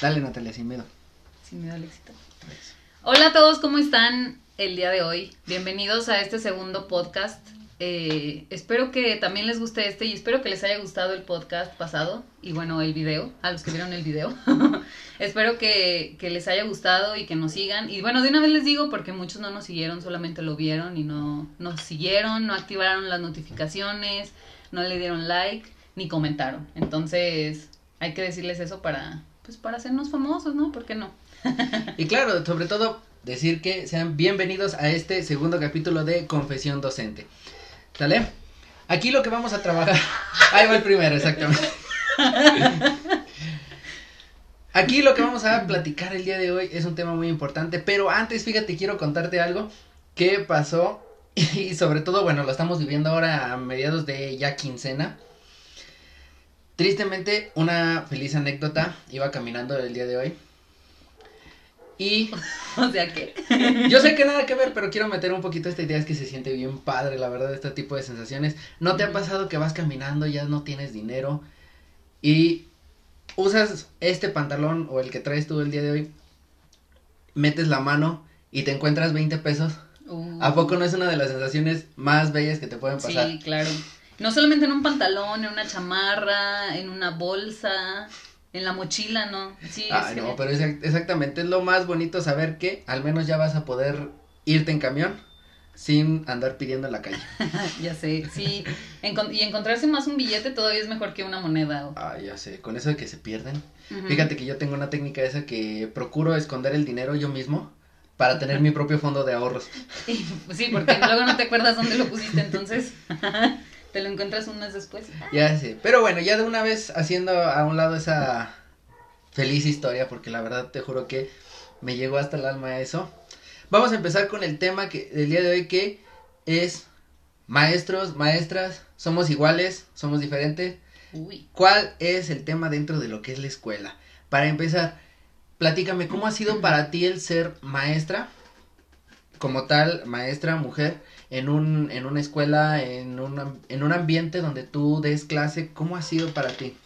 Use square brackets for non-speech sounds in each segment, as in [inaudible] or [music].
Dale, Natalia, sin miedo. Sin miedo al éxito. Hola a todos, ¿cómo están el día de hoy? Bienvenidos a este segundo podcast. Eh, espero que también les guste este y espero que les haya gustado el podcast pasado y bueno, el video, a los que vieron el video. [laughs] espero que, que les haya gustado y que nos sigan. Y bueno, de una vez les digo porque muchos no nos siguieron, solamente lo vieron y no nos siguieron, no activaron las notificaciones, no le dieron like ni comentaron. Entonces, hay que decirles eso para pues para hacernos famosos, ¿no? ¿Por qué no? [laughs] y claro, sobre todo decir que sean bienvenidos a este segundo capítulo de Confesión Docente. ¿Sale? Aquí lo que vamos a trabajar. [laughs] Ahí va el primero, exactamente. [laughs] Aquí lo que vamos a platicar el día de hoy es un tema muy importante, pero antes, fíjate, quiero contarte algo que pasó y sobre todo, bueno, lo estamos viviendo ahora a mediados de ya quincena. Tristemente, una feliz anécdota. Iba caminando el día de hoy. Y. [laughs] o sea que. [laughs] yo sé que nada que ver, pero quiero meter un poquito esta idea. Es que se siente bien padre, la verdad, este tipo de sensaciones. ¿No te ha pasado que vas caminando, ya no tienes dinero y usas este pantalón o el que traes tú el día de hoy? Metes la mano y te encuentras 20 pesos. ¿A poco no es una de las sensaciones más bellas que te pueden pasar? Sí, claro. No solamente en un pantalón, en una chamarra, en una bolsa, en la mochila, ¿no? Sí, ah, no, pero es, exactamente es lo más bonito saber que al menos ya vas a poder irte en camión sin andar pidiendo en la calle. [laughs] ya sé, sí. y encontrarse más un billete todavía es mejor que una moneda. Ah, ya sé, con eso de que se pierden. Fíjate que yo tengo una técnica esa que procuro esconder el dinero yo mismo para tener mi propio fondo de ahorros. [laughs] sí, porque luego no te acuerdas dónde lo pusiste, entonces. [laughs] Te lo encuentras un mes después. Ya sé. Pero bueno, ya de una vez haciendo a un lado esa feliz historia, porque la verdad te juro que me llegó hasta el alma eso. Vamos a empezar con el tema que del día de hoy que es maestros, maestras, somos iguales, somos diferentes. Uy. ¿Cuál es el tema dentro de lo que es la escuela? Para empezar, platícame cómo ha sido para ti el ser maestra, como tal, maestra, mujer, en, un, en una escuela, en, un en un ambiente donde tú des clase, ¿cómo ha sido para ti?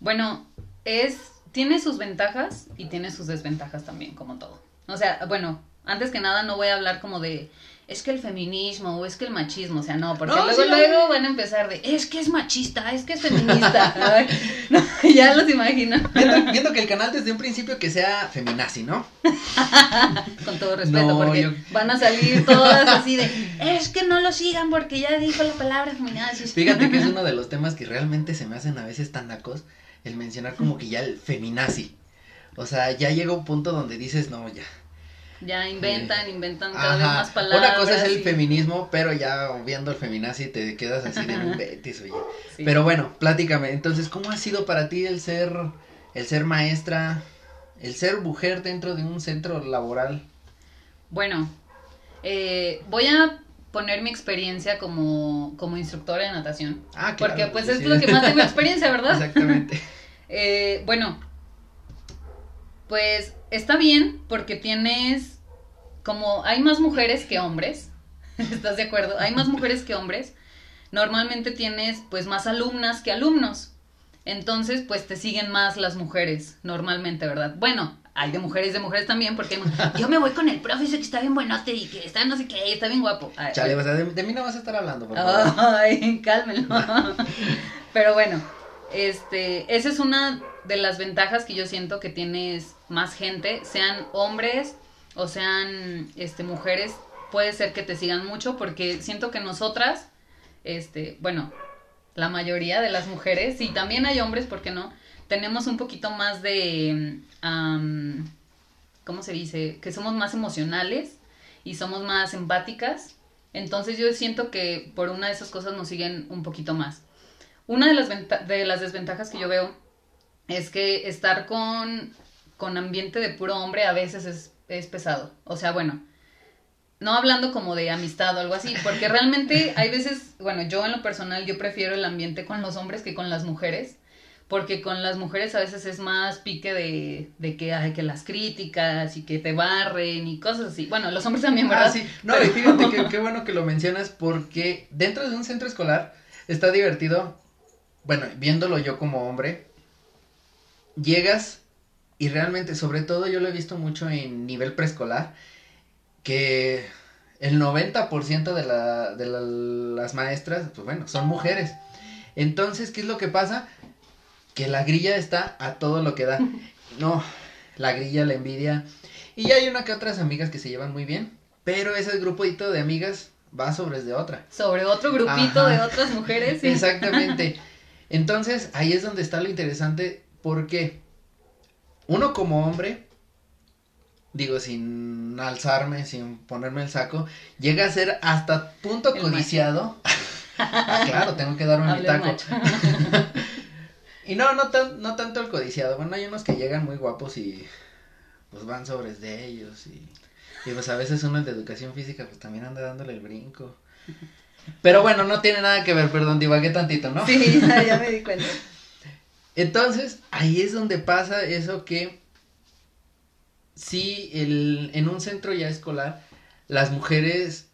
Bueno, es, tiene sus ventajas y tiene sus desventajas también, como todo. O sea, bueno, antes que nada no voy a hablar como de es que el feminismo o es que el machismo, o sea, no, porque luego, luego van a empezar de, es que es machista, es que es feminista. [laughs] [laughs] ya los imagino. Viendo, que el canal desde un principio que sea feminazi, ¿no? [laughs] Con todo respeto, porque van a salir todas así de, es que no lo sigan porque ya dijo la palabra feminazi. [laughs] Fíjate que es uno de los temas que realmente se me hacen a veces tan nacos, el mencionar como que ya el feminazi. O sea, ya llega un punto donde dices, no, ya ya inventan, inventan cada vez más palabras. Una cosa es el feminismo, pero ya viendo el feminazi te quedas así de inventis, oye. Pero bueno, platícame, entonces, ¿cómo ha sido para ti el ser, el ser maestra, el ser mujer dentro de un centro laboral? Bueno, eh, voy a poner mi experiencia como, como instructora de natación. Ah, claro. Porque pues es lo que más tengo [laughs] experiencia, ¿verdad? Exactamente. [laughs] eh, bueno, pues está bien porque tienes como hay más mujeres que hombres, [laughs] ¿estás de acuerdo? Hay más mujeres que hombres. Normalmente tienes pues más alumnas que alumnos. Entonces, pues te siguen más las mujeres, normalmente, ¿verdad? Bueno, hay de mujeres de mujeres también, porque [laughs] yo me voy con el profe que está bien buenote y que está no sé qué, está bien guapo. Chale, de, mí no vas a estar hablando, por favor. Ay, [laughs] cálmelo. Pero bueno, este, esa es una de las ventajas que yo siento que tienes más gente, sean hombres o sean este mujeres, puede ser que te sigan mucho porque siento que nosotras este, bueno, la mayoría de las mujeres, y también hay hombres, ¿por qué no? Tenemos un poquito más de ¿cómo se dice? Que somos más emocionales y somos más empáticas. Entonces yo siento que por una de esas cosas nos siguen un poquito más. Una de las, de las desventajas que yo veo es que estar con, con ambiente de puro hombre a veces es, es pesado. O sea, bueno, no hablando como de amistad o algo así, porque realmente [laughs] hay veces, bueno, yo en lo personal yo prefiero el ambiente con los hombres que con las mujeres, porque con las mujeres a veces es más pique de, de que hay que las críticas y que te barren y cosas así. Bueno, los hombres también, ¿verdad? Ah, sí. No, y fíjate que [laughs] qué bueno que lo mencionas porque dentro de un centro escolar está divertido bueno, viéndolo yo como hombre, llegas y realmente, sobre todo yo lo he visto mucho en nivel preescolar, que el 90% de, la, de las maestras, pues bueno, son mujeres. Entonces, ¿qué es lo que pasa? Que la grilla está a todo lo que da. [laughs] No, la grilla, la envidia. Y hay una que otras amigas que se llevan muy bien, pero ese grupito de amigas va sobre de otra. Sobre otro grupito de otras mujeres. Exactamente. [laughs] Entonces, ahí es donde está lo interesante, porque uno como hombre, digo, sin alzarme, sin ponerme el saco, llega a ser hasta punto codiciado. [laughs] ah, claro, tengo que darme [laughs] mi taco. [laughs] y no, no, tan, no tanto el codiciado. Bueno, hay unos que llegan muy guapos y pues van sobres de ellos y, y pues a veces uno de educación física pues también anda dándole el brinco. Pero bueno, no tiene nada que ver, perdón, divagué tantito, ¿no? Sí, ya me di cuenta. [laughs] Entonces, ahí es donde pasa eso que sí, el, en un centro ya escolar, las mujeres,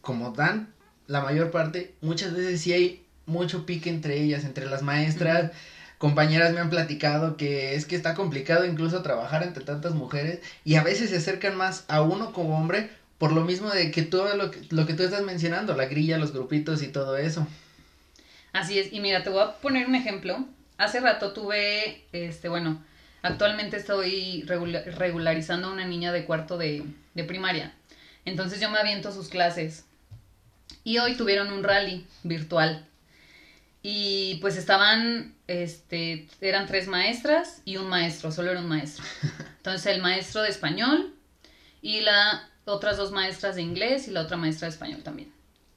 como dan la mayor parte, muchas veces sí hay mucho pique entre ellas, entre las maestras. Compañeras me han platicado que es que está complicado incluso trabajar entre tantas mujeres y a veces se acercan más a uno como hombre por lo mismo de que todo lo que, lo que tú estás mencionando, la grilla, los grupitos y todo eso. Así es, y mira, te voy a poner un ejemplo. Hace rato tuve, este, bueno, actualmente estoy regularizando a una niña de cuarto de, de primaria. Entonces yo me aviento sus clases. Y hoy tuvieron un rally virtual. Y pues estaban, este, eran tres maestras y un maestro, solo era un maestro. [laughs] Entonces el maestro de español y la otras dos maestras de inglés y la otra maestra de español también.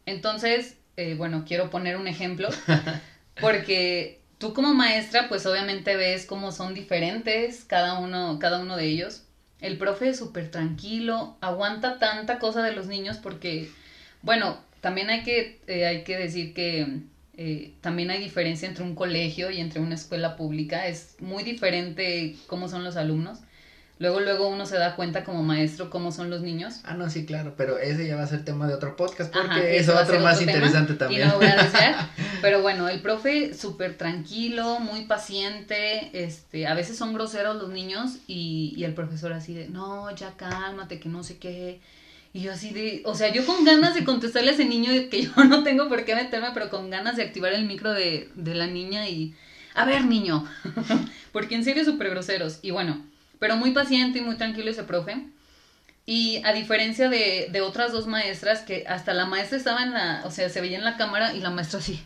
Entonces, eh, bueno, quiero poner un ejemplo, [laughs] porque tú como maestra, pues obviamente ves cómo son diferentes cada uno, cada uno de ellos. El profe es súper tranquilo, aguanta tanta cosa de los niños porque, bueno, también hay que, eh, hay que decir que eh, también hay diferencia entre un colegio y entre una escuela pública. Es muy diferente cómo son los alumnos. Luego, luego uno se da cuenta como maestro cómo son los niños. Ah, no, sí, claro, pero ese ya va a ser tema de otro podcast porque es otro más interesante también. Y no voy a desear. [laughs] pero bueno, el profe súper tranquilo, muy paciente, este, a veces son groseros los niños y, y el profesor así de, no, ya cálmate, que no sé qué. Y yo así de, o sea, yo con ganas de contestarle a ese niño que yo [laughs] no tengo por qué meterme, pero con ganas de activar el micro de, de la niña y, a ver, niño, [laughs] porque en serio súper groseros. Y bueno, pero muy paciente y muy tranquilo ese profe. Y a diferencia de, de otras dos maestras, que hasta la maestra estaba en la, o sea, se veía en la cámara y la maestra así.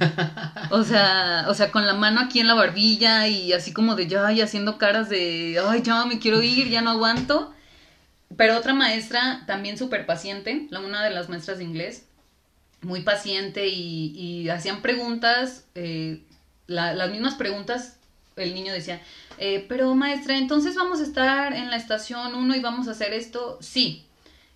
[laughs] o sea, o sea, con la mano aquí en la barbilla y así como de ya, y haciendo caras de, ay, ya me quiero ir, ya no aguanto. Pero otra maestra, también súper paciente, la una de las maestras de inglés, muy paciente y, y hacían preguntas, eh, las mismas preguntas el niño decía, eh, pero maestra, entonces vamos a estar en la estación 1 y vamos a hacer esto, sí.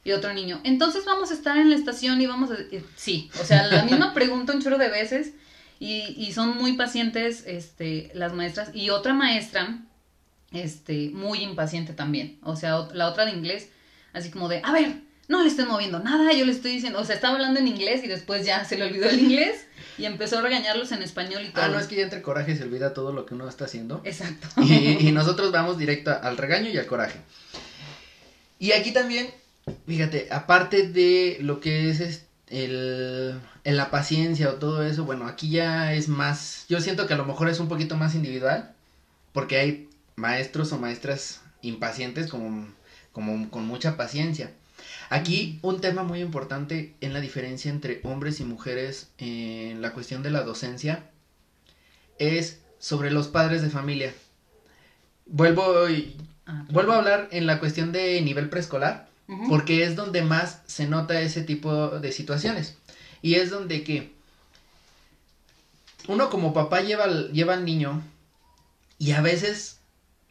Y otro niño, entonces vamos a estar en la estación y vamos a... Sí, o sea, la misma [laughs] pregunta un chorro de veces y, y son muy pacientes este, las maestras. Y otra maestra, este, muy impaciente también, o sea, la otra de inglés, así como de, a ver, no le estoy moviendo nada, yo le estoy diciendo, o sea, estaba hablando en inglés y después ya se le olvidó el inglés y empezó a regañarlos en español y todo. Ah, no, es que ya entre coraje se olvida todo lo que uno está haciendo. Exacto. Y, y nosotros vamos directo al regaño y al coraje. Y aquí también, fíjate, aparte de lo que es el, en la paciencia o todo eso, bueno, aquí ya es más, yo siento que a lo mejor es un poquito más individual, porque hay maestros o maestras impacientes como, como con mucha paciencia. Aquí un tema muy importante en la diferencia entre hombres y mujeres en la cuestión de la docencia es sobre los padres de familia. Vuelvo, ah, vuelvo a hablar en la cuestión de nivel preescolar, porque es donde más se nota ese tipo de situaciones. Y es donde que uno como papá lleva, lleva al niño y a veces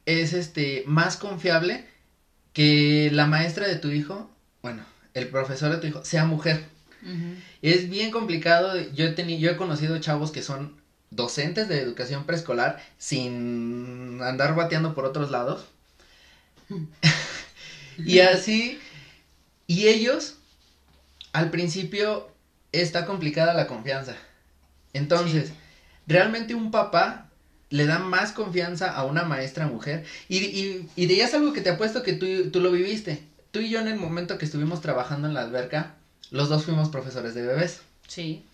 es este más confiable que la maestra de tu hijo bueno, el profesor de tu hijo sea mujer. Es bien complicado. Yo he, tenido, yo he conocido chavos que son docentes de educación preescolar sin andar bateando por otros lados. [laughs] y así, y ellos, al principio, está complicada la confianza. Entonces, realmente un papá le da más confianza a una maestra mujer. Y, y, y de es algo que te apuesto que tú, tú lo viviste. Tú y yo en el momento que estuvimos trabajando en la alberca, los dos fuimos profesores de bebés. Sí.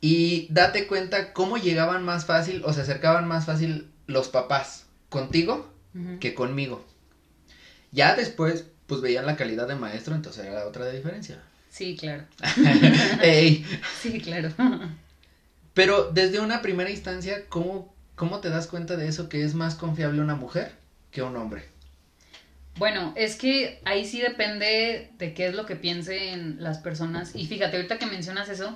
Y date cuenta cómo llegaban más fácil o se acercaban más fácil los papás contigo que conmigo. Ya después, pues veían la calidad de maestro, entonces era otra diferencia. Sí, claro. [laughs] Ey. Sí, claro. Pero desde una primera instancia, ¿cómo, ¿cómo te das cuenta de eso que es más confiable una mujer que un hombre? Bueno, es que ahí sí depende de qué es lo que piensen las personas. Y fíjate, ahorita que mencionas eso,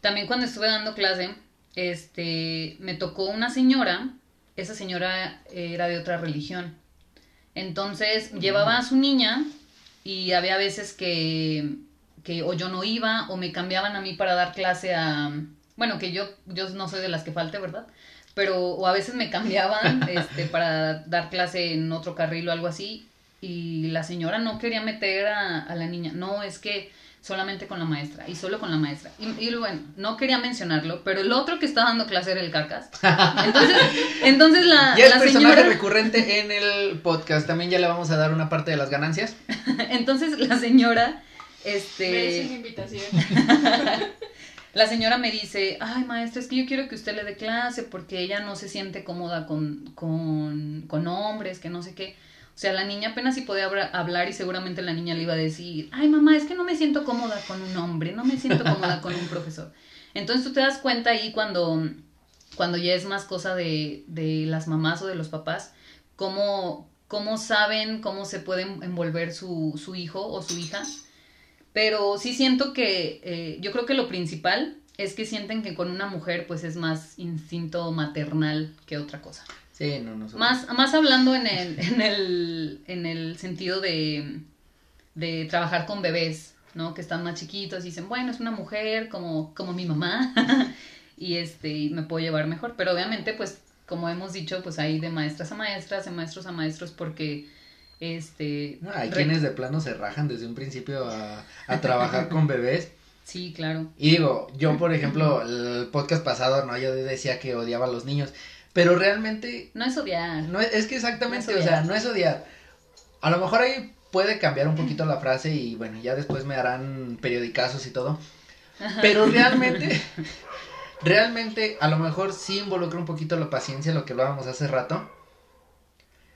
también cuando estuve dando clase, este, me tocó una señora, esa señora era de otra religión. Entonces, llevaba a su niña y había veces que, que o yo no iba o me cambiaban a mí para dar clase a, bueno, que yo, yo no soy de las que falte, ¿verdad? Pero, o a veces me cambiaban, [laughs] este, para dar clase en otro carril o algo así, y la señora no quería meter a, a la niña. No, es que solamente con la maestra y solo con la maestra. Y, bueno, no quería mencionarlo, pero el otro que estaba dando clase era el cacas. Entonces, [laughs] entonces la, ya es personaje recurrente en el podcast. También ya le vamos a dar una parte de las ganancias. [laughs] entonces la señora, este. Merece invitación. [laughs] la señora me dice, ay maestra, es que yo quiero que usted le dé clase porque ella no se siente cómoda con, con, con hombres, que no sé qué. O sea, la niña apenas si podía hablar y seguramente la niña le iba a decir, ay mamá, es que no me siento cómoda con un hombre, no me siento cómoda con un profesor. Entonces tú te das cuenta ahí cuando, cuando ya es más cosa de, de las mamás o de los papás, cómo, cómo saben cómo se puede envolver su, su hijo o su hija. Pero sí siento que, eh, yo creo que lo principal es que sienten que con una mujer pues es más instinto maternal que otra cosa. Sí, no, no. Más, más hablando en el, [laughs] en el, en el sentido de, de trabajar con bebés, ¿no? Que están más chiquitos y dicen, bueno, es una mujer como, como mi mamá [laughs] y este, me puedo llevar mejor. Pero obviamente, pues, como hemos dicho, pues hay de maestras a maestras, de maestros a maestros porque este hay quienes de plano se rajan desde un principio a, a trabajar con bebés [laughs] sí claro y digo yo por ejemplo el podcast pasado no yo decía que odiaba a los niños pero realmente... No es odiar. No es, que exactamente, o sea, no es odiar. A lo mejor ahí puede cambiar un poquito la frase y bueno, ya después me harán periodicazos y todo. Pero [laughs] realmente, realmente a lo mejor sí involucra un poquito la paciencia, lo que hablábamos hace rato.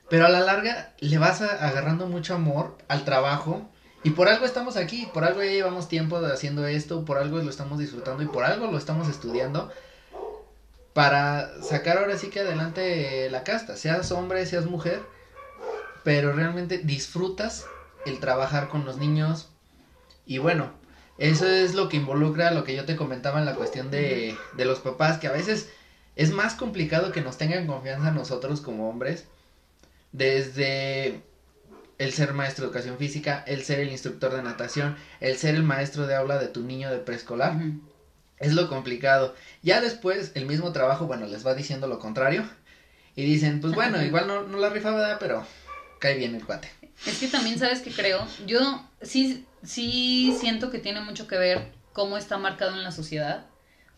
Pero a la larga le vas agarrando mucho amor al trabajo y por algo estamos aquí, por algo ya llevamos tiempo haciendo esto, por algo lo estamos disfrutando y por algo lo estamos estudiando para sacar ahora sí que adelante la casta, seas hombre, seas mujer, pero realmente disfrutas el trabajar con los niños y bueno, eso es lo que involucra lo que yo te comentaba en la cuestión de, de los papás, que a veces es más complicado que nos tengan confianza nosotros como hombres, desde el ser maestro de educación física, el ser el instructor de natación, el ser el maestro de aula de tu niño de preescolar. Es lo complicado. Ya después, el mismo trabajo, bueno, les va diciendo lo contrario. Y dicen, pues bueno, igual no, no la rifaba, pero cae bien el cuate. Es que también, ¿sabes que creo? Yo sí, sí siento que tiene mucho que ver cómo está marcado en la sociedad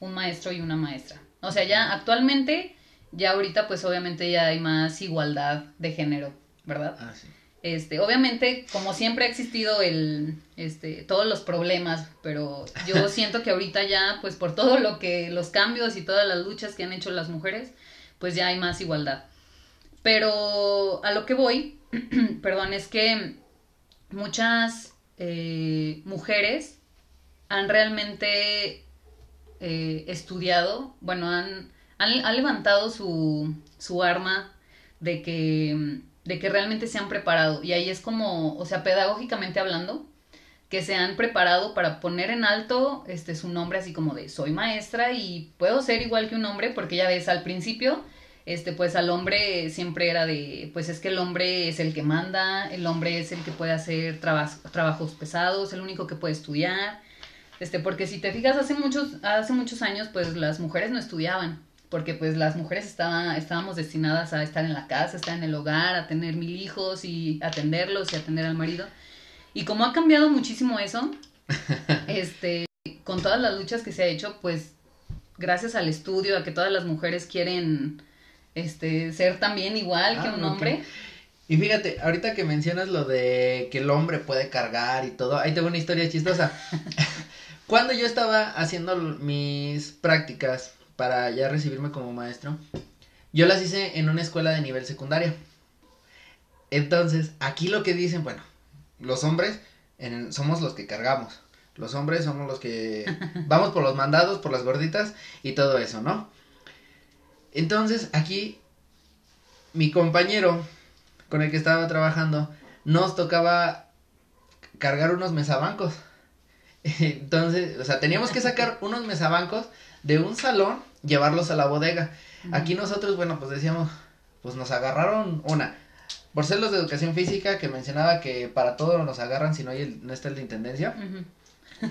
un maestro y una maestra. O sea, ya actualmente, ya ahorita pues obviamente ya hay más igualdad de género, ¿verdad? Ah, sí. Este, obviamente, como siempre ha existido el, este, todos los problemas, pero yo [laughs] siento que ahorita ya, pues por todo lo que, los cambios y todas las luchas que han hecho las mujeres, pues ya hay más igualdad. Pero a lo que voy, [clears throat] perdón, es que muchas eh, mujeres han realmente eh, estudiado, bueno, han, han, levantado su, su arma de que de que realmente se han preparado. Y ahí es como, o sea, pedagógicamente hablando, que se han preparado para poner en alto este su nombre así como de soy maestra y puedo ser igual que un hombre porque ya ves al principio este pues al hombre siempre era de pues es que el hombre es el que manda, el hombre es el que puede hacer trabajos pesados, el único que puede estudiar. Este porque si te fijas hace muchos hace muchos años pues las mujeres no estudiaban porque pues las mujeres estaban, estábamos destinadas a estar en la casa, estar en el hogar, a tener mil hijos y atenderlos y atender al marido. Y como ha cambiado muchísimo eso, [laughs] este, con todas las luchas que se ha hecho, pues gracias al estudio, a que todas las mujeres quieren este ser también igual que Ah, un ok. hombre. Y fíjate, ahorita que mencionas lo de que el hombre puede cargar y todo, ahí tengo una historia chistosa. [laughs] Cuando yo estaba haciendo mis prácticas para ya recibirme como maestro, yo las hice en una escuela de nivel secundaria. Entonces, aquí lo que dicen, bueno, los hombres en- somos los que cargamos. Los hombres somos los que [laughs] vamos por los mandados, por las gorditas y todo eso, ¿no? Entonces, aquí mi compañero con el que estaba trabajando nos tocaba cargar unos mesabancos. [laughs] Entonces, o sea, teníamos que sacar unos mesabancos de un salón, llevarlos a la bodega. Aquí nosotros, bueno, pues decíamos, pues nos agarraron una. Por ser los de educación física, que mencionaba que para todo nos agarran si no, hay el- no está el de intendencia. [laughs]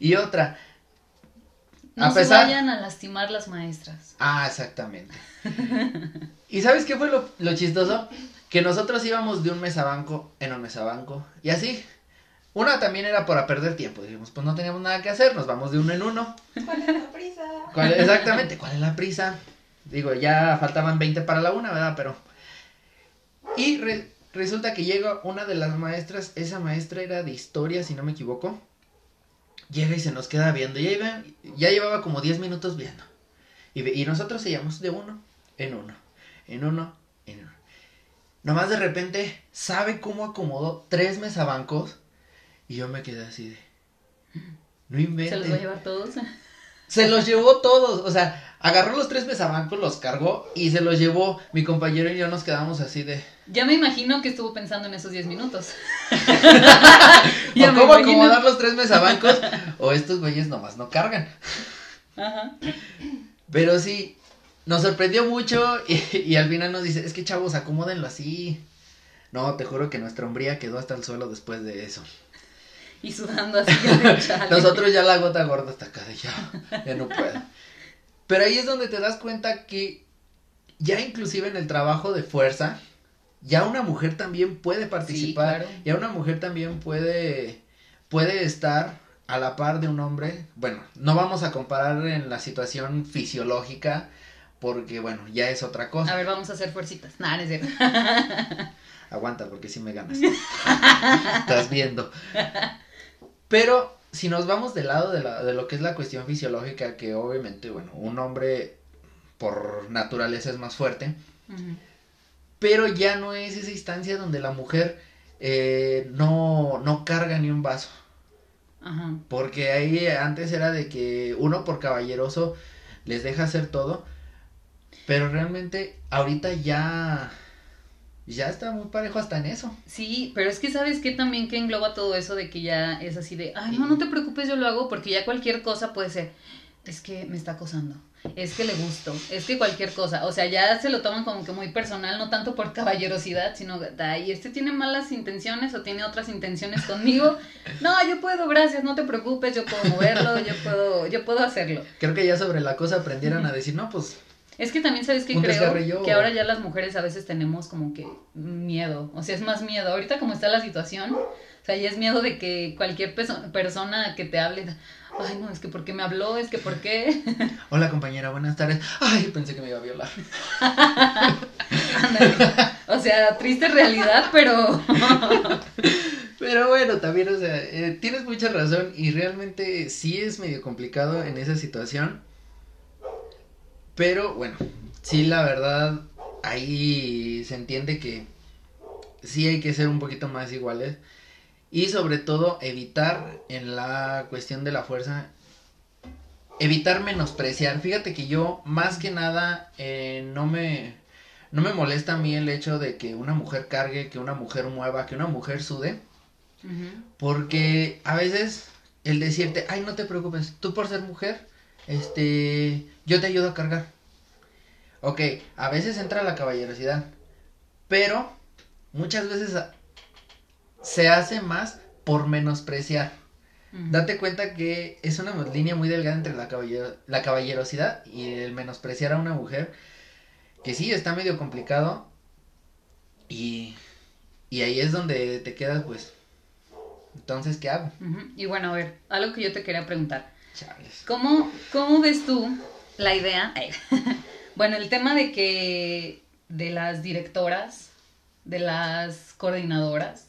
Y otra, No A se vayan a lastimar las maestras. Ah, exactamente. [laughs] ¿Y sabes qué fue lo, lo chistoso? Que nosotros íbamos de un mesabanco en un mesabanco. Y así. Una también era para perder tiempo. Dijimos, pues no teníamos nada que hacer, nos vamos de uno en uno. ¿Cuál es la prisa? ¿Cuál- exactamente, ¿cuál es la prisa? Digo, ya faltaban 20 para la una, ¿verdad? Pero. Y re- resulta que llega una de las maestras, esa maestra era de historia, si no me equivoco. Llega y se nos queda viendo. Ya, iba- ya llevaba como 10 minutos viendo. Y, y nosotros seguíamos de uno en uno, en uno, en uno. Nomás de repente, ¿sabe cómo acomodó tres mesabancos? Y yo me quedé así de. No inventes. ¿Se los va a llevar todos? [laughs] Se los llevó todos, o sea, agarró los tres mesabancos, los cargó y se los llevó. Mi compañero y yo nos quedamos así de. Ya me imagino que estuvo pensando en esos 10 minutos. [laughs] o cómo acomodar los tres mesabancos, o estos güeyes nomás no cargan. Ajá. Pero sí, nos sorprendió mucho y, y al final nos dice, es que chavos, acomódenlo así. No, te juro que nuestra hombría quedó hasta el suelo después de eso. Y sudando así. [laughs] Nosotros ya la gota gorda hasta acá de ya, ya no puedo. Pero ahí es donde te das cuenta que ya inclusive en el trabajo de fuerza, ya una mujer también puede participar, claro. ya una mujer también puede, puede estar a la par de un hombre. Bueno, no vamos a comparar en la situación fisiológica, porque bueno, ya es otra cosa. A ver, vamos a hacer fuercitas. Nah, no es cierto. [laughs] Aguanta, porque si me ganas. [laughs] Estás viendo. Pero si nos vamos del lado de, la, de lo que es la cuestión fisiológica, que obviamente, bueno, un hombre por naturaleza es más fuerte, pero ya no es esa instancia donde la mujer eh, no, no carga ni un vaso. Ajá. Porque ahí antes era de que uno por caballeroso les deja hacer todo, pero realmente ahorita ya, ya está muy parejo hasta en eso. Sí, pero es que sabes que también que engloba todo eso de que ya es así de, ay, no, no te preocupes, yo lo hago, porque ya cualquier cosa puede ser, es que me está acosando, es que le gusto, es que cualquier cosa, o sea, ya se lo toman como que muy personal, no tanto por caballerosidad, sino, ay, este tiene malas intenciones o tiene otras intenciones conmigo, [laughs] no, yo puedo, gracias, no te preocupes, yo puedo moverlo, yo puedo, yo puedo hacerlo. Creo que ya sobre la cosa aprendieron a decir, no, pues Es que también sabes que creo que ahora ya las mujeres a veces tenemos como que miedo, o sea, es más miedo. Ahorita como está la situación, o sea, ya es miedo de que cualquier peso- persona que te hable, ay, no, es que por qué me habló, es que por qué. [laughs] Hola compañera, buenas tardes. Ay, pensé que me iba a violar. [laughs] O sea, triste realidad, pero [laughs] Pero bueno, también, o sea, eh, tienes mucha razón y realmente sí es medio complicado en esa situación. Pero bueno, sí, la verdad, ahí se entiende que sí hay que ser un poquito más iguales. Y sobre todo evitar en la cuestión de la fuerza, evitar menospreciar. Fíjate que yo más que nada eh, no me no me molesta a mí el hecho de que una mujer cargue, que una mujer mueva, que una mujer sude, porque a veces el decirte, ay, no te preocupes, tú por ser mujer, este, yo te ayudo a cargar. Ok, a veces entra la caballerosidad, pero muchas veces se hace más por menospreciar. Ujú. Date cuenta que es una línea muy delgada entre la, caballero- la caballerosidad y el menospreciar a una mujer. Que sí, está medio complicado. Y, y ahí es donde te quedas, pues. Entonces, ¿qué hago? Y bueno, a ver, algo que yo te quería preguntar. ¿Cómo, ¿Cómo ves tú la idea? [laughs] bueno, el tema de que de las directoras, de las coordinadoras,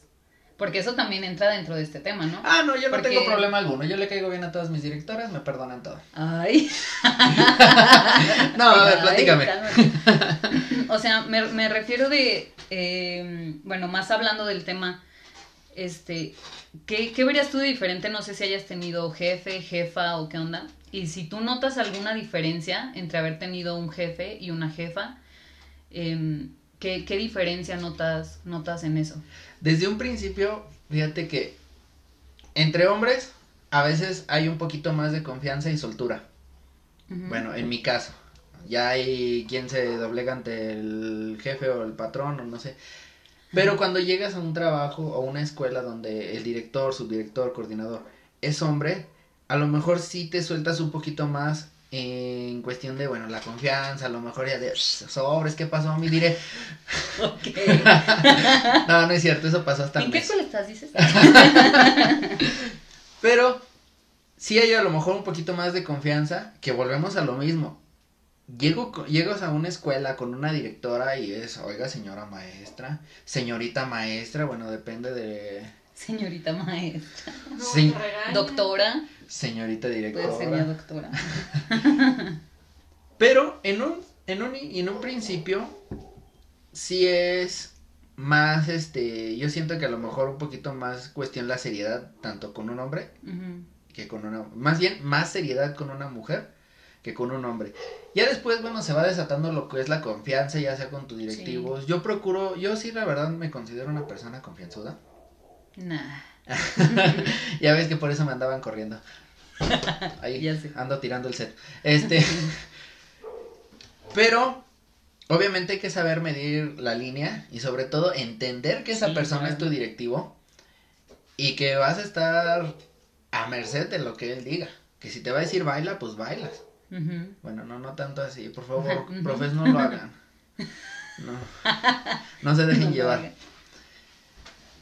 porque eso también entra dentro de este tema, ¿no? Ah, no, yo no Porque- tengo problema alguno. Yo le caigo bien a todas mis directoras, me perdonan todo. Ay. [laughs] No, a ver, platícame. O sea, me, me refiero de, eh, bueno, más hablando del tema, este, ¿qué, ¿qué verías tú de diferente? No sé si hayas tenido jefe, jefa o qué onda. Y si tú notas alguna diferencia entre haber tenido un jefe y una jefa, em, ¿qué, qué diferencia notas, notas en eso? Desde un principio, fíjate que entre hombres a veces hay un poquito más de confianza y soltura. Bueno, en mi caso. Ya hay quien se doblega ante el jefe o el patrón o no sé. Pero cuando llegas a un trabajo o una escuela donde el director, subdirector, coordinador es hombre, a lo mejor sí te sueltas un poquito más en cuestión de, bueno, la confianza, a lo mejor ya de, "Shh, sobres, ¿qué pasó? Me diré, [laughs] Ok. [laughs] no, no es cierto, eso pasó hasta ¿En qué escuela estás, dices? [laughs] Pero sí hay a lo mejor un poquito más de confianza, que volvemos a lo mismo. Llego, llegas a una escuela con una directora y es, oiga, señora maestra, señorita maestra, bueno, depende de Señorita maestra. No, Sí. Doctora. señorita Puede ser directora. doctora. [laughs] Pero en un, en un, en un principio, sí es más, este, yo siento que a lo mejor un poquito más cuestión la seriedad, tanto con un hombre que con una, más bien más seriedad con una mujer que con un hombre. Ya después, bueno, se va desatando lo que es la confianza, ya sea con tus directivos. Yo procuro, yo sí la verdad me considero una persona confianzuda. Nah. [laughs] ya ves que por eso me andaban corriendo. Ahí [laughs] Ya sé. ando tirando el set. Este, [laughs] pero obviamente hay que saber medir la línea y sobre todo entender que esa Sí, persona claro. es tu directivo y que vas a estar a merced de lo que él diga. Que si te va a decir baila, pues bailas. Bueno, no, no tanto así, por favor, Ujú. profes, no lo hagan. No, no se dejen No, llevar.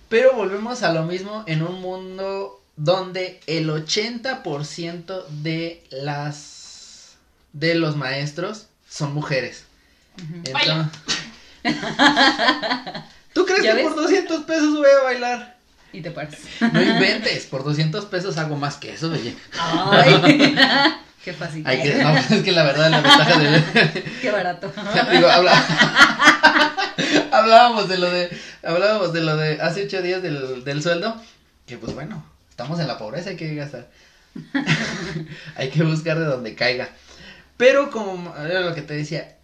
Pero volvemos a lo mismo en un mundo donde el 80% de las de los maestros son mujeres. Entonces, [laughs] ¿Tú crees ¿Ya que ves? por 200 pesos voy a bailar? Y te paras. No inventes, por 200 pesos hago más que eso, oye. Ay. [laughs] Qué fácil. Hay que, no, es que la verdad la ventaja de [laughs] Qué barato. [laughs] Digo, habla- [laughs] hablábamos de lo de, hablábamos de lo de hace ocho días del, del sueldo, que pues bueno, estamos en la pobreza, hay que gastar, hay que buscar de donde caiga, pero como era lo que te decía,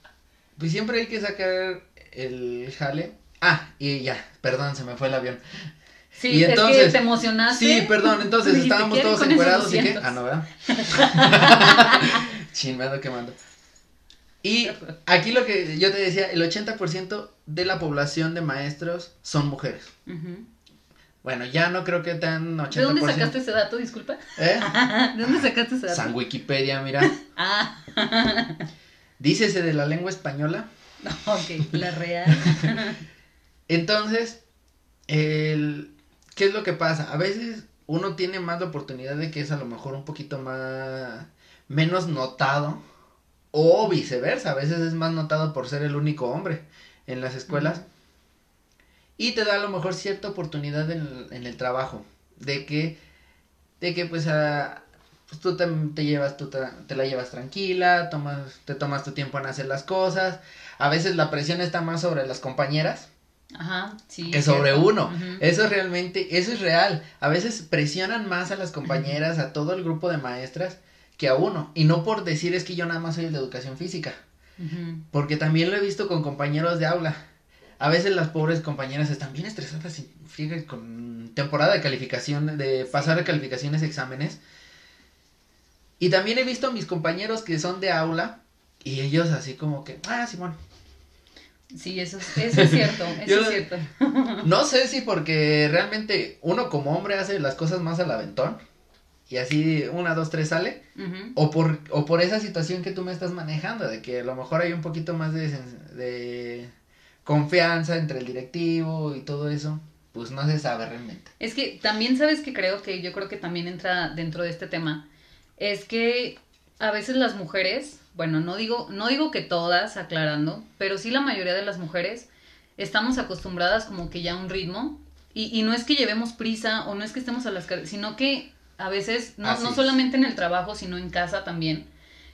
pues siempre hay que sacar el jale, ah, y ya, perdón, se me fue el avión, Sí, Y es que entonces- te emocionaste. sí, perdón, entonces [laughs] estábamos "¿Quieren todos encuerados y que, 200?" ah, no, ¿verdad? [laughs] Chin, me ando quemando. Y aquí lo que yo te decía, el 80% de la población de maestros son mujeres. Bueno, ya no creo que tan 80%. ¿De dónde sacaste ese dato? Disculpa. ¿Eh? [laughs] ¿De dónde sacaste ese dato? San Wikipedia, mira. Ah, Dícese de la lengua española. ok, la real. Entonces, el, ¿qué es lo que pasa? A veces uno tiene más la oportunidad de que es a lo mejor un poquito más, menos notado. O viceversa, a veces es más notado por ser el único hombre en las escuelas. Y te da a lo mejor cierta oportunidad en, el- trabajo. De que, de que pues, ah, pues tú te, llevas, tú te la llevas tranquila, tomas, te tomas tu tiempo en hacer las cosas. A veces la presión está más sobre las compañeras Ajá, sí. que sobre cierto. uno. Ujú. Eso es realmente, eso es real. A veces presionan más a las compañeras, a todo el grupo de maestras, que a uno. Y no por decir es que yo nada más soy el de educación física. Porque también lo he visto con compañeros de aula. A veces las pobres compañeras están bien estresadas y friega con temporada de calificación, de pasar de calificaciones, exámenes. Y también he visto a mis compañeros que son de aula y ellos así como que, ah, Simón, Sí, eso, es- eso es cierto, eso Yo- es cierto. [laughs] No sé si porque realmente uno como hombre hace las cosas más al aventón y así una, dos, tres sale, o por, o por esa situación que tú me estás manejando, de que a lo mejor hay un poquito más de, de confianza entre el directivo y todo eso, pues no se sabe realmente. Es que también sabes que creo que yo creo que también entra dentro de este tema es que a veces las mujeres, bueno, no digo, no digo que todas, aclarando, pero sí la mayoría de las mujeres estamos acostumbradas como que ya a un ritmo. Y, y no es que llevemos prisa o no es que estemos a las car- sino que a veces, no, no solamente en el trabajo, sino en casa también,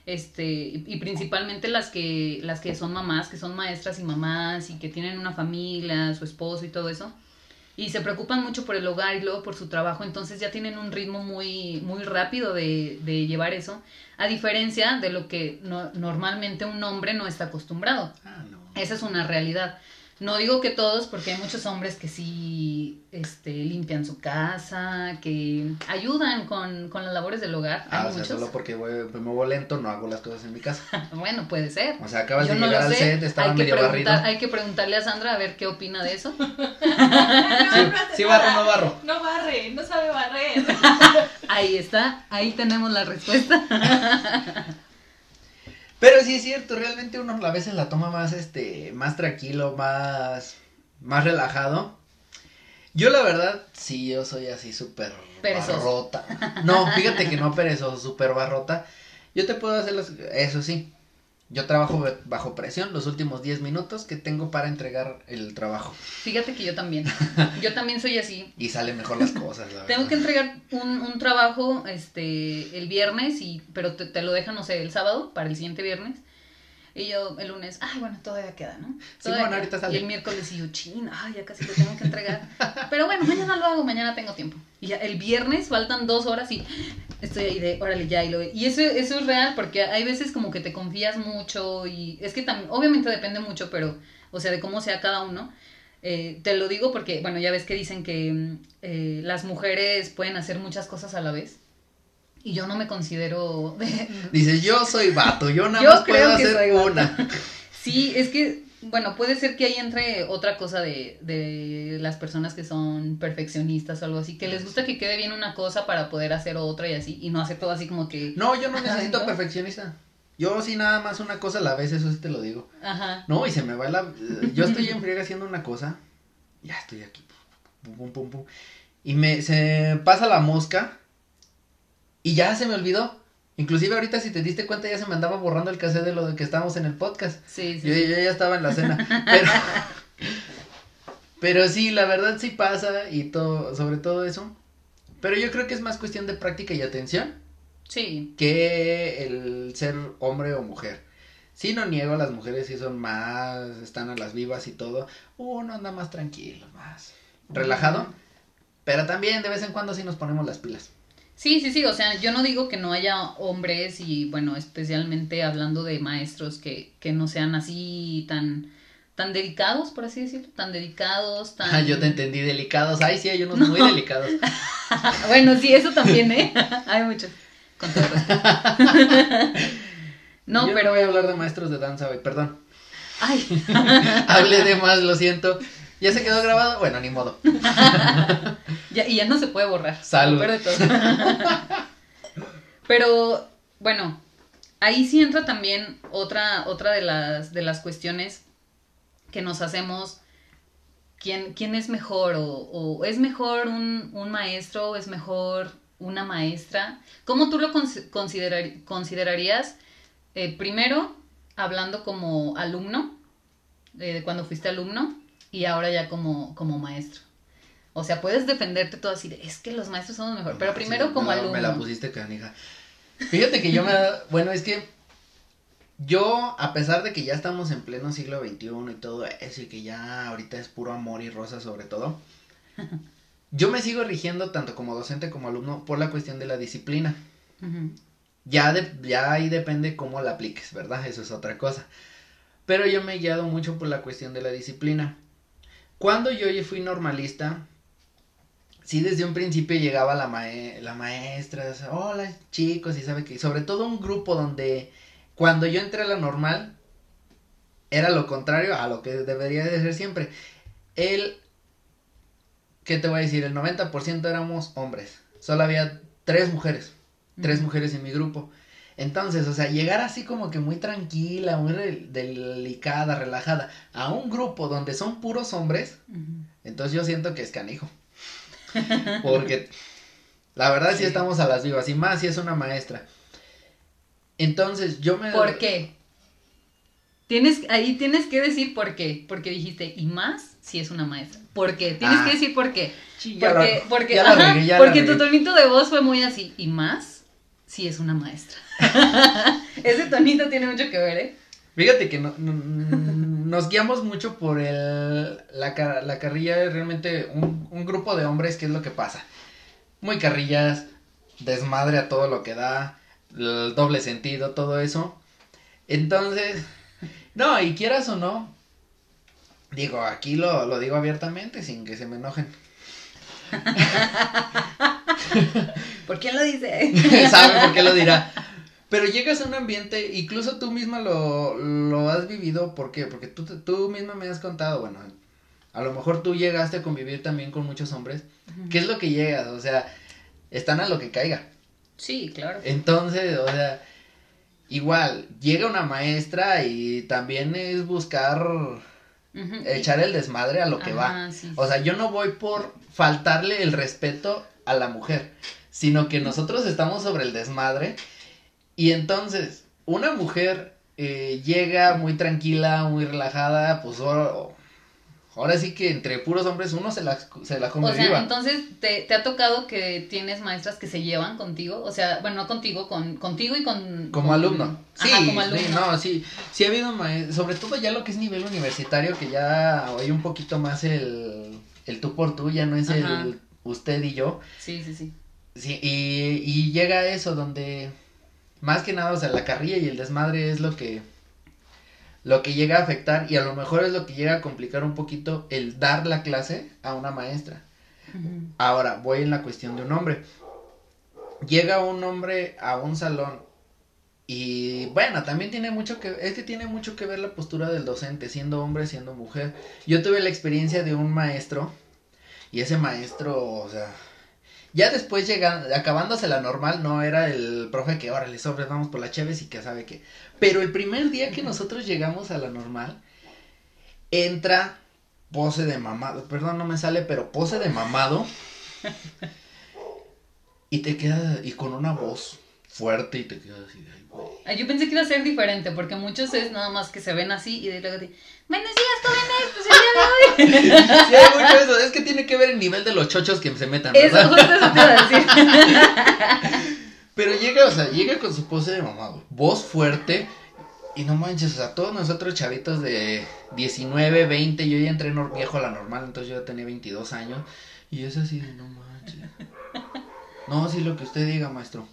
este, y, y principalmente las que, las que son mamás, que son maestras y mamás y que tienen una familia, su esposo y todo eso, y se preocupan mucho por el hogar y luego por su trabajo, entonces ya tienen un ritmo muy, muy rápido de, de llevar eso, a diferencia de lo que no- normalmente un hombre no está acostumbrado. Ah, no. Esa es una realidad. No digo que todos, porque hay muchos hombres que sí este, limpian su casa, que ayudan con, con las labores del hogar. Ah, hay o sea, muchos. solo porque voy, me muevo lento no hago las cosas en mi casa. [laughs] Bueno, puede ser. O sea, acabas Yo de no llegar lo al sé. set, estaba hay que, medio barrido. hay que preguntarle a Sandra a ver qué opina de eso. [laughs] [laughs] No, Sí, no sí barro, no barro. No barre, no sabe barrer. Ahí está, ahí tenemos la respuesta. Pero sí es cierto, realmente uno a veces la toma más, este, más tranquilo, más, más relajado. Yo la verdad, sí, yo soy así súper barrota. No, fíjate que no perezoso, súper barrota. Yo te puedo hacer las, eso sí. Yo trabajo bajo presión los últimos 10 minutos que tengo para entregar el trabajo. Fíjate que yo también. [laughs] Yo también soy así. Y salen mejor las cosas, la Tengo verdad. que entregar un, un trabajo este el viernes y pero te, te lo dejan no sé el sábado para el siguiente viernes y yo el lunes ay bueno todavía queda no Todavía bueno, ahorita sale. y el miércoles y yo chin ay ya casi lo tengo que entregar pero bueno mañana lo hago mañana tengo tiempo. Y ya el viernes faltan dos horas y estoy ahí de órale ya y lo y eso eso es real porque hay veces como que te confías mucho y es que también obviamente depende mucho pero o sea de cómo sea cada uno. Eh, te lo digo porque, bueno, ya ves que dicen que mm, eh, las mujeres pueden hacer muchas cosas a la vez. Y yo no me considero... [laughs] Dices, yo soy vato, yo nada Yo más creo puedo que hacer soy vato. una. [laughs] sí, es que, bueno, puede ser que ahí entre otra cosa de, de las personas que son perfeccionistas o algo así, que les gusta que quede bien una cosa para poder hacer otra y así, y no hacer todo así como que... No, yo no [laughs] necesito ¿no? perfeccionista. Yo sí nada más una cosa a la vez, eso sí te lo digo. Ajá. No, y se me va la... Yo estoy en friega haciendo una cosa. Ya estoy aquí. Pum, pum, pum, pum. Y me... Se pasa la mosca. Y ya se me olvidó. Inclusive ahorita si te diste cuenta ya se me andaba borrando el cassette de lo de que estábamos en el podcast. Sí, sí. Yo, ya estaba en la cena. [laughs] Pero... Pero sí, la verdad sí pasa y todo, sobre todo eso. Pero yo creo que es más cuestión de práctica y atención Sí. que el ser hombre o mujer. Sí, no niego, las mujeres sí son más, están a las vivas y todo. Uno anda más tranquilo, más relajado. Pero también de vez en cuando sí nos ponemos las pilas. Sí, sí, sí, o sea, yo no digo que no haya hombres y bueno, especialmente hablando de maestros que, que no sean así tan, tan dedicados, por así decirlo, tan dedicados, tan... Ah, yo te entendí, delicados. Ay, sí, hay unos No. muy delicados. [laughs] bueno, sí, eso también, ¿eh? [laughs] hay muchos. Con todo respeto. [laughs] no, Yo pero... voy a hablar de maestros de danza hoy, perdón. Ay, Hablé de más, lo siento. ¿Ya se quedó grabado? Bueno, ni modo. [laughs] ya, y ya no se puede borrar. Salud. de todo. [laughs] Pero, bueno, ahí sí entra también otra, otra de las, de las cuestiones que nos hacemos. ¿Quién, quién es mejor? O, o es mejor un, un maestro o es mejor una maestra? ¿Cómo tú lo cons- considerar- considerarías? eh, primero, hablando como alumno, eh, de cuando fuiste alumno, y ahora ya como, como maestro. O sea, puedes defenderte todo así de, es que los maestros son los mejores, pero Sí, primero me como la- alumno. Me la pusiste canija. Fíjate que yo me... Bueno, es que yo, a pesar de que ya estamos en pleno siglo XXI y todo eso, y que ya ahorita es puro amor y rosa sobre todo, [laughs] yo me sigo rigiendo tanto como docente como alumno por la cuestión de la disciplina. Ya, de, ya ahí depende cómo la apliques, ¿verdad? Eso es otra cosa. Pero yo me he guiado mucho por la cuestión de la disciplina. Cuando yo fui normalista, sí desde un principio llegaba la, mae- la maestra, o sea, hola chicos, y sabe que, sobre todo un grupo donde cuando yo entré a la normal, era lo contrario a lo que debería de ser siempre. El, ¿qué te voy a decir? El 90% éramos hombres, solo había tres mujeres tres mujeres en mi grupo. Entonces, o sea, llegar así como que muy tranquila, muy re- delicada, relajada, a un grupo donde son puros hombres, entonces yo siento que es canijo. [laughs] Porque La verdad sí. Sí. estamos a las vivas y más si es una maestra. Entonces yo me... ¿Por qué? Tienes, ahí tienes que decir por qué. Porque dijiste, y más si es una maestra. ¿Por qué? Tienes Ah. que decir por qué. Porque, porque, la porque tu tonito de voz fue muy así. Y más si es una maestra. [laughs] Ese tonito tiene mucho que ver, ¿eh? Fíjate que no- no- nos guiamos mucho por el, la, la carrilla, realmente un, un grupo de hombres, ¿qué es lo que pasa? Muy carrillas, desmadre a todo lo que da, el doble sentido, todo eso. Entonces, no, y quieras o no, digo, aquí lo, lo digo abiertamente, sin que se me enojen. [laughs] ¿Por quién lo dice? [laughs] sabe por qué lo dirá. Pero llegas a un ambiente, incluso tú misma lo, lo has vivido, ¿por qué? Porque tú, tú misma me has contado, bueno, a lo mejor tú llegaste a convivir también con muchos hombres. ¿Qué es lo que llegas? O sea, están a lo que caiga. Sí, claro. Entonces, o sea, igual, llega una maestra y también es buscar echar el desmadre a lo que va. Sí, O sea, yo no voy por faltarle el respeto a la mujer, sino que nosotros estamos sobre el desmadre y entonces una mujer eh, llega muy tranquila, muy relajada, pues ahora, ahora sí que entre puros hombres uno se la, se la come O sea, viva. entonces ¿te, te ha tocado que tienes maestras que se llevan contigo, o sea, bueno, no contigo, con contigo y con Como con- alumno. Sí, Ajá, como alumno. sí, no, sí. Sí ha habido, sobre todo ya lo que es nivel universitario, que ya hay un poquito más el, el tú por tú, ya no es Ajá. el usted y yo. Sí, sí, sí. Sí, y, y llega eso donde más que nada, o sea, la carrilla y el desmadre es lo que lo que llega a afectar y a lo mejor es lo que llega a complicar un poquito el dar la clase a una maestra. Ahora, voy en la cuestión de un hombre. Llega un hombre a un salón y bueno, también tiene mucho que es que tiene mucho que ver la postura del docente, siendo hombre, siendo mujer. Yo tuve la experiencia de un maestro y ese maestro, o sea, ya después llegando, acabándose la normal, no era el profe que órale, sobres, vamos por la Chévez y que sabe que. Pero el primer día que nosotros llegamos a la normal, entra pose de mamado, perdón, no me sale, pero pose de mamado. [laughs] y te queda, y con una voz fuerte y te quedas así de, ay, güey. Yo pensé que iba a ser diferente, porque muchos es nada más que se ven así y de luego te buenos días, jóvenes, pues el día de hoy. [laughs] Sí, hay mucho eso, es que tiene que ver el nivel de los chochos que se metan, Eso, ¿verdad? justo eso te iba a decir. [laughs] Pero llega, o sea, llega con su pose de mamado, voz fuerte, y no manches, o sea, todos nosotros chavitos de 19, 20, yo ya entré viejo a la normal, entonces yo ya tenía 22 años, y es así de, no manches. No, sí, lo que usted diga, maestro.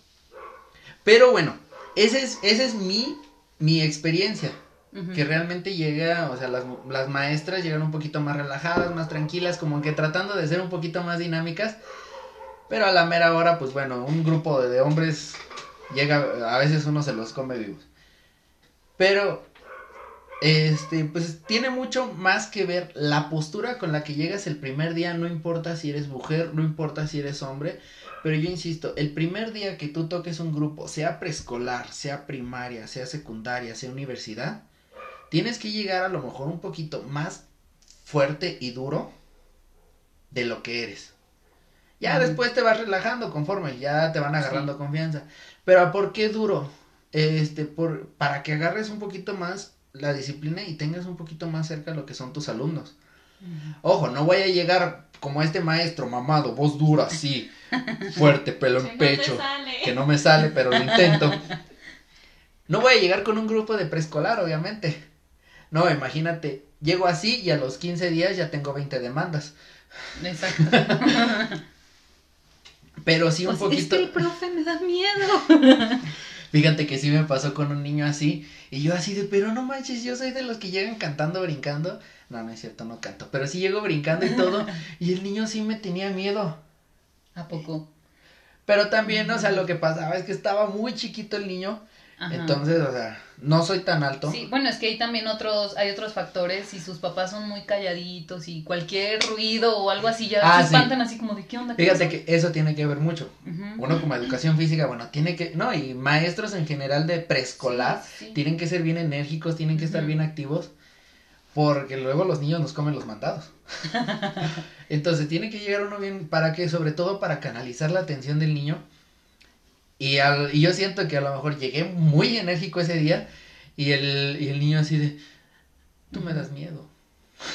Pero bueno, esa es, esa es mi, mi experiencia, que realmente llega, o sea, las, las maestras llegan un poquito más relajadas, más tranquilas, como que tratando de ser un poquito más dinámicas, pero a la mera hora, pues bueno, un grupo de, de hombres llega, a veces uno se los come vivos. Pero, este, pues tiene mucho más que ver la postura con la que llegas el primer día, no importa si eres mujer, no importa si eres hombre, pero yo insisto, el primer día que tú toques un grupo, sea preescolar, sea primaria, sea secundaria, sea universidad, tienes que llegar a lo mejor un poquito más fuerte y duro de lo que eres. Ya después te vas relajando conforme, ya te van agarrando Sí. confianza. Pero ¿por qué duro? Este, por, para que agarres un poquito más la disciplina y tengas un poquito más cerca lo que son tus alumnos. Ojo, no voy a llegar como este maestro mamado, voz dura, así, fuerte, pelo Que en no pecho, sale. que no me sale, pero lo intento. No voy a llegar con un grupo de preescolar, obviamente. No, imagínate, llego así y a los 15 días ya tengo 20 demandas. Exacto. Pero sí un Pues, es poquito. que el profe me da miedo. [laughs] Fíjate que sí me pasó con un niño así. Y yo así de, pero no manches, yo soy de los que llegan cantando, brincando. No, no es cierto, no canto. Pero sí llego brincando y todo. [laughs] y el niño sí me tenía miedo. ¿A poco? Pero también, o sea, lo que pasaba es que estaba muy chiquito el niño. Ajá. Entonces, o sea, no soy tan alto. Sí, bueno, es que hay también otros, hay otros factores, si sus papás son muy calladitos y cualquier ruido o algo así ya Ah, se sí. espantan así como de qué onda. ¿Qué Fíjate pasó?" que eso tiene que ver mucho. Uno como educación física, bueno, tiene que, no, y maestros en general de preescolar, Sí, sí. tienen que ser bien enérgicos, tienen que estar bien activos, porque luego los niños nos comen los mandados. [laughs] Entonces tiene que llegar uno bien, ¿para qué? Sobre todo para canalizar la atención del niño. Y, al, y yo siento que a lo mejor llegué muy enérgico ese día y el, y el niño así de, tú me das miedo.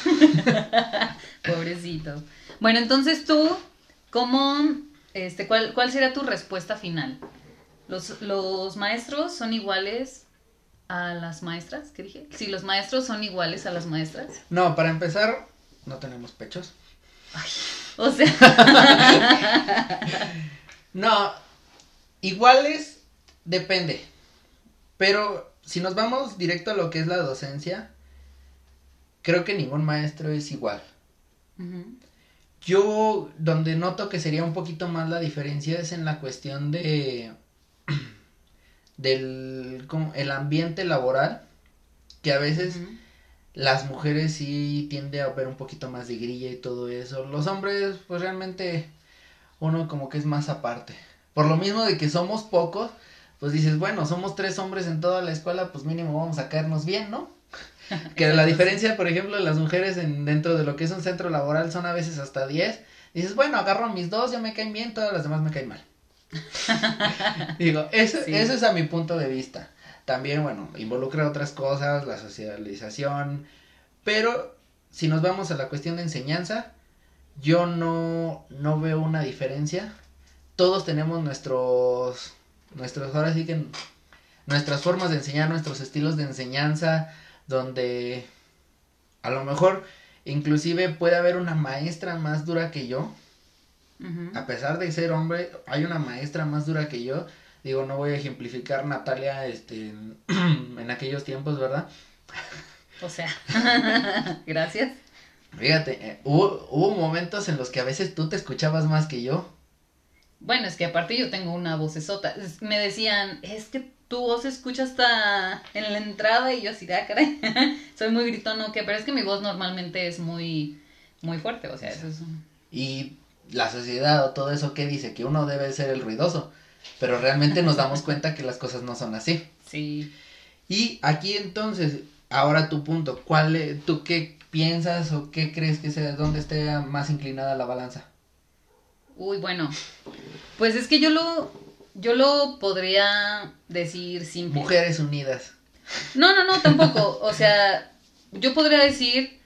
[laughs] Pobrecito. Bueno, entonces tú, ¿cómo, este, cuál, cuál será tu respuesta final? ¿Los, ¿Los maestros son iguales a las maestras? ¿Qué dije? Si los maestros son iguales a las maestras. No, para empezar, no tenemos pechos. O sea, [laughs] [laughs] No, iguales depende. Pero si nos vamos directo a lo que es la docencia, creo que ningún maestro es igual. Yo donde noto que sería un poquito más la diferencia es en la cuestión de [clears throat] del el ambiente laboral que a veces las mujeres sí tiende a ver un poquito más de grilla y todo eso. Los hombres pues realmente uno como que es más aparte. Por lo mismo de que somos pocos, pues dices, bueno, somos tres hombres en toda la escuela, pues mínimo vamos a caernos bien, ¿no? [laughs] Que la diferencia, por ejemplo, de las mujeres en, dentro de lo que es un centro laboral son a veces hasta 10. Dices, bueno, agarro mis dos, ya me caen bien, todas las demás me caen mal. [laughs] Digo, eso, Sí. eso es a mi punto de vista. También, bueno, involucra otras cosas, la socialización, pero si nos vamos a la cuestión de enseñanza, yo no, no veo una diferencia. Todos tenemos nuestros, nuestros, ahora sí que nuestras formas de enseñar, nuestros estilos de enseñanza, donde a lo mejor inclusive puede haber una maestra más dura que yo, a pesar de ser hombre, hay una maestra más dura que yo. Digo, no voy a ejemplificar Natalia este, en, [clears throat] en aquellos tiempos, ¿verdad? O sea, [laughs] gracias. Fíjate, eh, hubo, hubo momentos en los que a veces tú te escuchabas más que yo. Bueno, es que aparte yo tengo una vocesota. Es- Me decían, es que tu voz se escucha hasta en la entrada y yo así, ah, caray, [laughs] soy muy gritón. Que, pero es que mi voz normalmente es muy, muy fuerte, o sea, eso es... Y la sociedad o todo eso que dice que uno debe ser el ruidoso. Pero realmente nos damos [laughs] cuenta que las cosas no son así. Sí. Y aquí entonces, ahora tu punto, ¿cuál, tú qué piensas o qué crees que sea, dónde esté más inclinada la balanza? Uy, bueno. Pues es que yo lo, yo lo podría decir simple. Mujeres unidas. No, no, no, tampoco. O sea, yo podría decir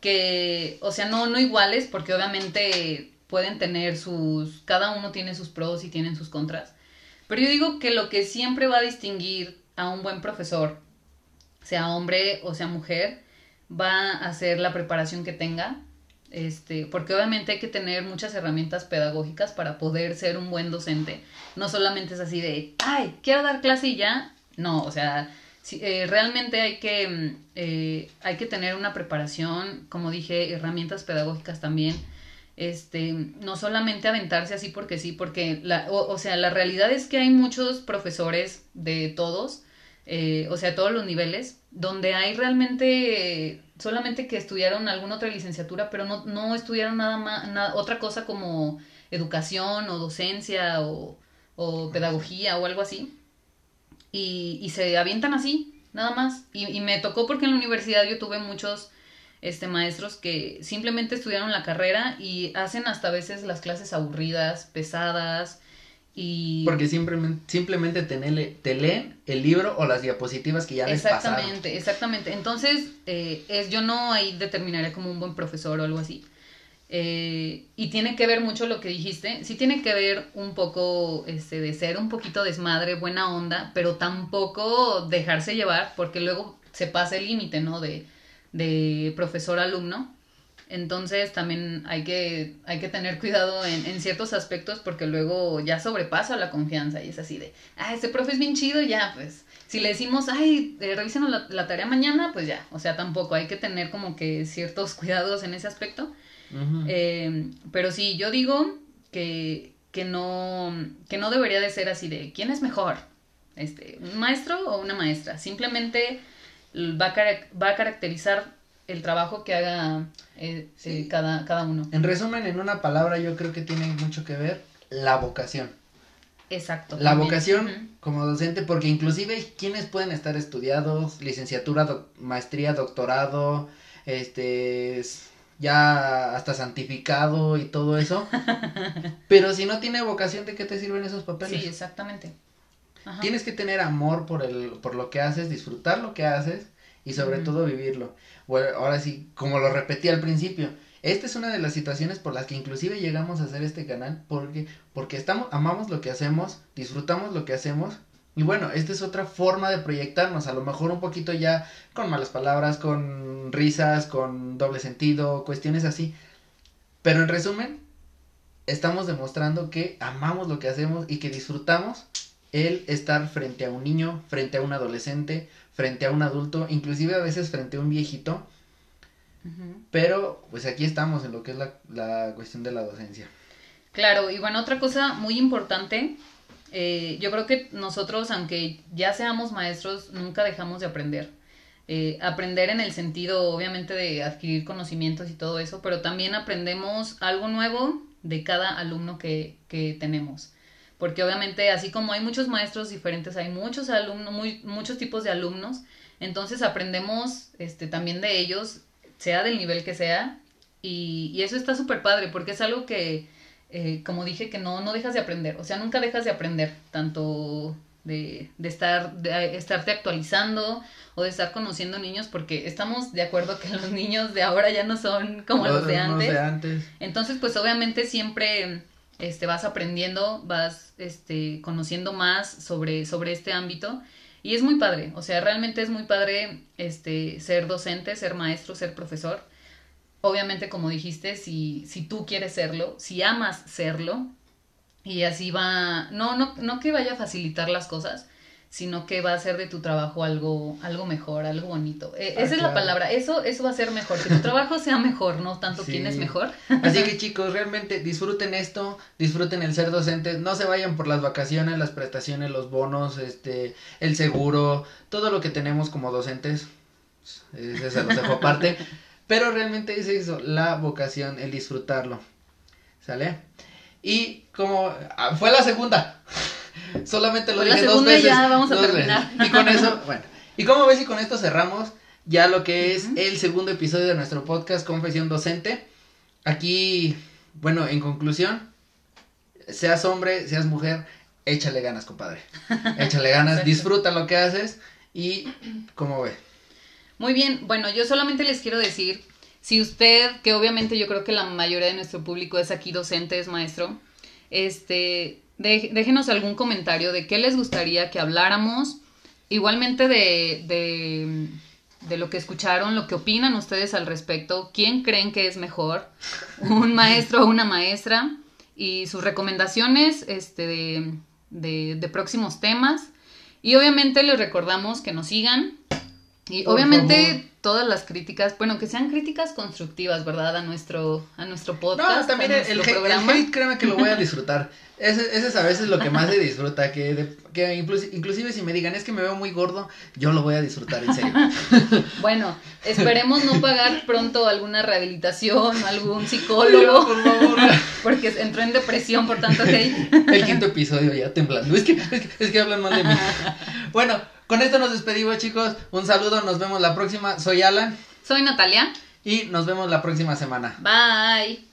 que, o sea, no, no iguales, porque obviamente pueden tener sus, cada uno tiene sus pros y tienen sus contras. Pero yo digo que lo que siempre va a distinguir a un buen profesor, sea hombre o sea mujer, va a ser la preparación que tenga. Este, porque obviamente hay que tener muchas herramientas pedagógicas para poder ser un buen docente. No solamente es así de, ay, quiero dar clase y ya. No, o sea, sí, eh, realmente hay que, mm, eh, hay que tener una preparación, como dije, herramientas pedagógicas también. Este, no solamente aventarse así porque sí, porque la, o, o sea, la realidad es que hay muchos profesores de todos, eh, o sea, todos los niveles, donde hay realmente eh, solamente que estudiaron alguna otra licenciatura, pero no, no estudiaron nada más, nada, otra cosa como educación o docencia o, o pedagogía o algo así. Y, y se avientan así, nada más. Y, y me tocó porque en la universidad yo tuve muchos este, maestros que simplemente estudiaron la carrera y hacen hasta a veces las clases aburridas, pesadas y... Porque simplemente, simplemente te, nele- te leen el libro o las diapositivas que ya les pasaron. Exactamente, exactamente. Entonces, eh, es, yo no ahí determinaría como un buen profesor o algo así. Eh, y tiene que ver mucho lo que dijiste. Sí tiene que ver un poco este, de ser un poquito desmadre, buena onda, pero tampoco dejarse llevar, porque luego se pasa el límite, ¿no? De, de profesor-alumno. Entonces también hay que, hay que tener cuidado en, en ciertos aspectos porque luego ya sobrepasa la confianza y es así de, ah, este profe es bien chido, ya, pues, si le decimos, ay, eh, revísenos la, la tarea mañana, pues ya, o sea, tampoco hay que tener como que ciertos cuidados en ese aspecto. Eh, pero sí, yo digo que, que, no, que no debería de ser así de, ¿quién es mejor? Este, ¿Un maestro o una maestra? Simplemente va a, va a caracterizar el trabajo que haga eh, Sí. eh, cada, cada uno. En resumen, en una palabra, yo creo que tiene mucho que ver la vocación. Exacto. La también. vocación como docente, porque inclusive quienes pueden estar estudiados, licenciatura, doc- maestría, doctorado, este, es ya hasta santificado y todo eso. [laughs] Pero si no tiene vocación, ¿de qué te sirven esos papeles? Sí, exactamente. Ajá. Tienes que tener amor por el, por lo que haces, disfrutar lo que haces y sobre todo vivirlo. Ahora sí, como lo repetí al principio, esta es una de las situaciones por las que inclusive llegamos a hacer este canal, porque, porque estamos, amamos lo que hacemos, disfrutamos lo que hacemos, y bueno, esta es otra forma de proyectarnos, a lo mejor un poquito ya con malas palabras, con risas, con doble sentido, cuestiones así. Pero en resumen, estamos demostrando que amamos lo que hacemos y que disfrutamos el estar frente a un niño, frente a un adolescente, frente a un adulto, inclusive a veces frente a un viejito, pero pues aquí estamos en lo que es la, la cuestión de la docencia. Claro, y bueno, otra cosa muy importante, eh, yo creo que nosotros, aunque ya seamos maestros, nunca dejamos de aprender. Eh, aprender en el sentido, obviamente, de adquirir conocimientos y todo eso, pero también aprendemos algo nuevo de cada alumno que, que tenemos. Porque obviamente, así como hay muchos maestros diferentes, hay muchos alumnos, muy, muchos tipos de alumnos, entonces aprendemos este, también de ellos, sea del nivel que sea, y, y eso está súper padre, porque es algo que, eh, como dije, que no, no dejas de aprender, o sea, nunca dejas de aprender, tanto de, de estar, de estarte actualizando o de estar conociendo niños, porque estamos de acuerdo que los niños de ahora ya no son como los de antes. antes. Entonces, pues obviamente siempre este, vas aprendiendo, vas este, conociendo más sobre, sobre este ámbito. Y es muy padre, o sea, realmente es muy padre este, ser docente, ser maestro, ser profesor. Obviamente, como dijiste, si, si tú quieres serlo, si amas serlo, y así va, no, no, no que vaya a facilitar las cosas, sino que va a hacer de tu trabajo algo, algo mejor, algo bonito. Eh, Ah, esa es la palabra, eso, eso va a ser mejor, que tu trabajo sea mejor, no tanto Sí. quién es mejor. Así que [laughs] chicos, realmente disfruten esto, disfruten el ser docentes, no se vayan por las vacaciones, las prestaciones, los bonos, este, el seguro, todo lo que tenemos como docentes, ese se los dejo aparte, [laughs] pero realmente es eso, la vocación, el disfrutarlo, ¿sale? Y como ah, fue la segunda, solamente lo la dije dos veces. ya vamos a dos terminar. veces. Y con eso, [laughs] bueno, y como ves y con esto cerramos ya lo que es el segundo episodio de nuestro podcast Confesión Docente. Aquí, bueno, en conclusión, seas hombre, seas mujer, échale ganas, compadre. [laughs] Échale ganas, disfruta lo que haces y como ve. Muy bien, bueno, yo solamente les quiero decir, si usted, que obviamente yo creo que la mayoría de nuestro público es aquí docente, es maestro, este, déjenos algún comentario de qué les gustaría que habláramos, igualmente de, de, de lo que escucharon, lo que opinan ustedes al respecto, quién creen que es mejor, un maestro o una maestra, y sus recomendaciones este, de, de próximos temas. Y obviamente les recordamos que nos sigan. Y Por obviamente favor. todas las críticas, bueno, que sean críticas constructivas, ¿verdad? A nuestro, a nuestro podcast. No, también a el, el hate, el programa. hate, créeme que lo voy a [laughs] disfrutar. Ese, ese es a veces lo que más se disfruta, que, de- que inclusi- inclusive si me digan es que me veo muy gordo, yo lo voy a disfrutar, en serio. [laughs] Bueno, esperemos no pagar pronto alguna rehabilitación, algún Oiga, psicólogo, por favor. [laughs] porque entró en depresión por tanto hate. El quinto episodio ya temblando. Es que, es que, es que hablan mal de mí. Bueno, con esto nos despedimos, chicos. Un saludo, nos vemos la próxima. Soy Alan Soy Natalia. y nos vemos la próxima semana. Bye.